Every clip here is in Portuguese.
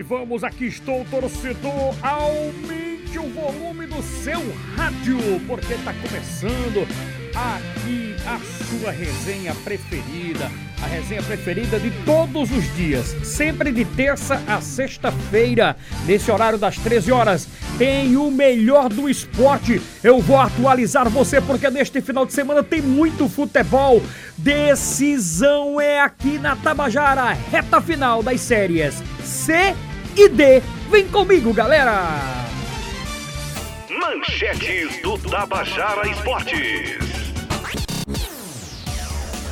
vamos, aqui estou, torcedor. Aumente o volume do seu rádio, porque está começando aqui a sua resenha preferida. A resenha preferida de todos os dias, sempre de terça a sexta-feira, nesse horário das 13 horas. Tem o melhor do esporte. Eu vou atualizar você porque neste final de semana tem muito futebol. Decisão é aqui na Tabajara, reta final das séries C e D. Vem comigo, galera! Manchetes do Tabajara Esportes.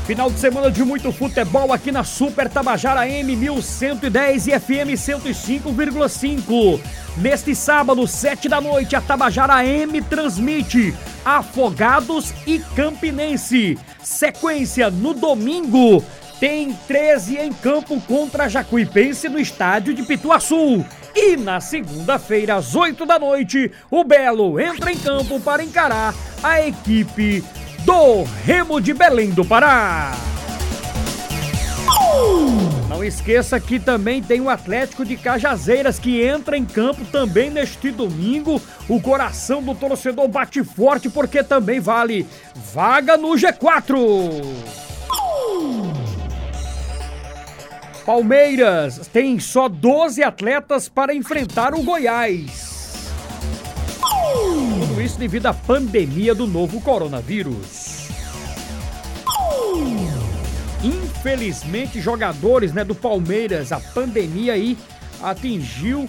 Final de semana de muito futebol aqui na Super Tabajara M 1110 e FM 105,5. Neste sábado, 7 da noite, a Tabajara M transmite Afogados e Campinense. Sequência no domingo, tem 13 em campo contra Jacuipense no estádio de Pituaçu. E na segunda-feira, às 8 da noite, o Belo entra em campo para encarar a equipe do Remo de Belém do Pará. Não esqueça que também tem o Atlético de Cajazeiras que entra em campo também neste domingo. O coração do torcedor bate forte porque também vale vaga no G4. Palmeiras tem só 12 atletas para enfrentar o Goiás. Tudo isso devido à pandemia do novo coronavírus. Infelizmente, jogadores né, do Palmeiras, a pandemia aí atingiu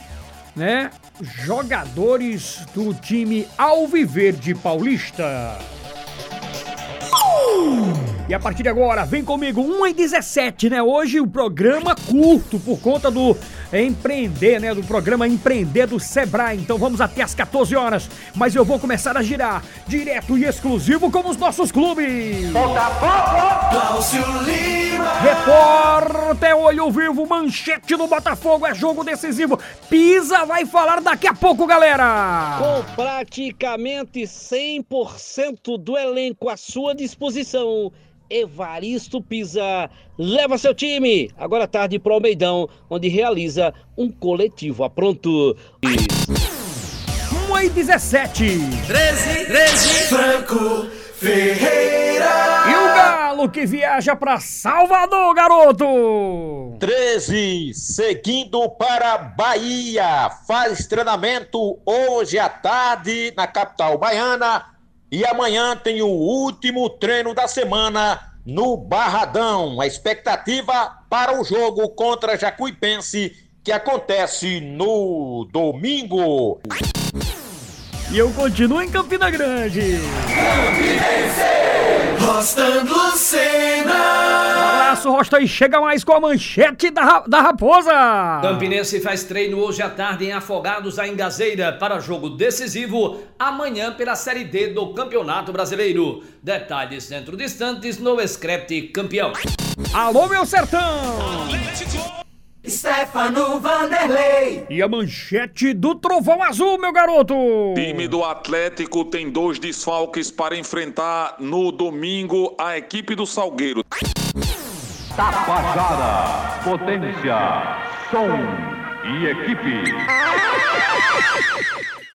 né, jogadores do time Alviverde Paulista. E a partir de agora, vem comigo, 1 e 17, né? Hoje o programa curto por conta do Empreender, né? Do programa Empreender do Sebrae. Então vamos até as 14 horas. Mas eu vou começar a girar direto e exclusivo com os nossos clubes. Botafogo! Cláudio Lima! Repórter Olho Vivo, manchete do Botafogo, é jogo decisivo. Pisa vai falar daqui a pouco, galera. Com praticamente 100% do elenco à sua disposição. Evaristo Pisa leva seu time agora à tarde para o Almeidão, onde realiza um coletivo a pronto. 1 e 17. 13, 13, Franco Ferreira. E o Galo que viaja para Salvador, garoto. 13, seguindo para Bahia. Faz treinamento hoje à tarde na capital baiana. E amanhã tem o último treino da semana no Barradão. A expectativa para o jogo contra Jacuipense que acontece no domingo. E eu continuo em Campina Grande. Rostan Lucena. Abraço, Rosta, e chega mais com a manchete da, da Raposa. Campinense faz treino hoje à tarde em Afogados, a Engazeira, para jogo decisivo amanhã pela Série D do Campeonato Brasileiro. Detalhes dentro distantes no Scrap Campeão. Alô, meu sertão. Stefano Vanderlei. E a manchete do Trovão Azul, meu garoto. Time do Atlético tem dois desfalques para enfrentar no domingo a equipe do Salgueiro. Tabajara, potência, som e equipe.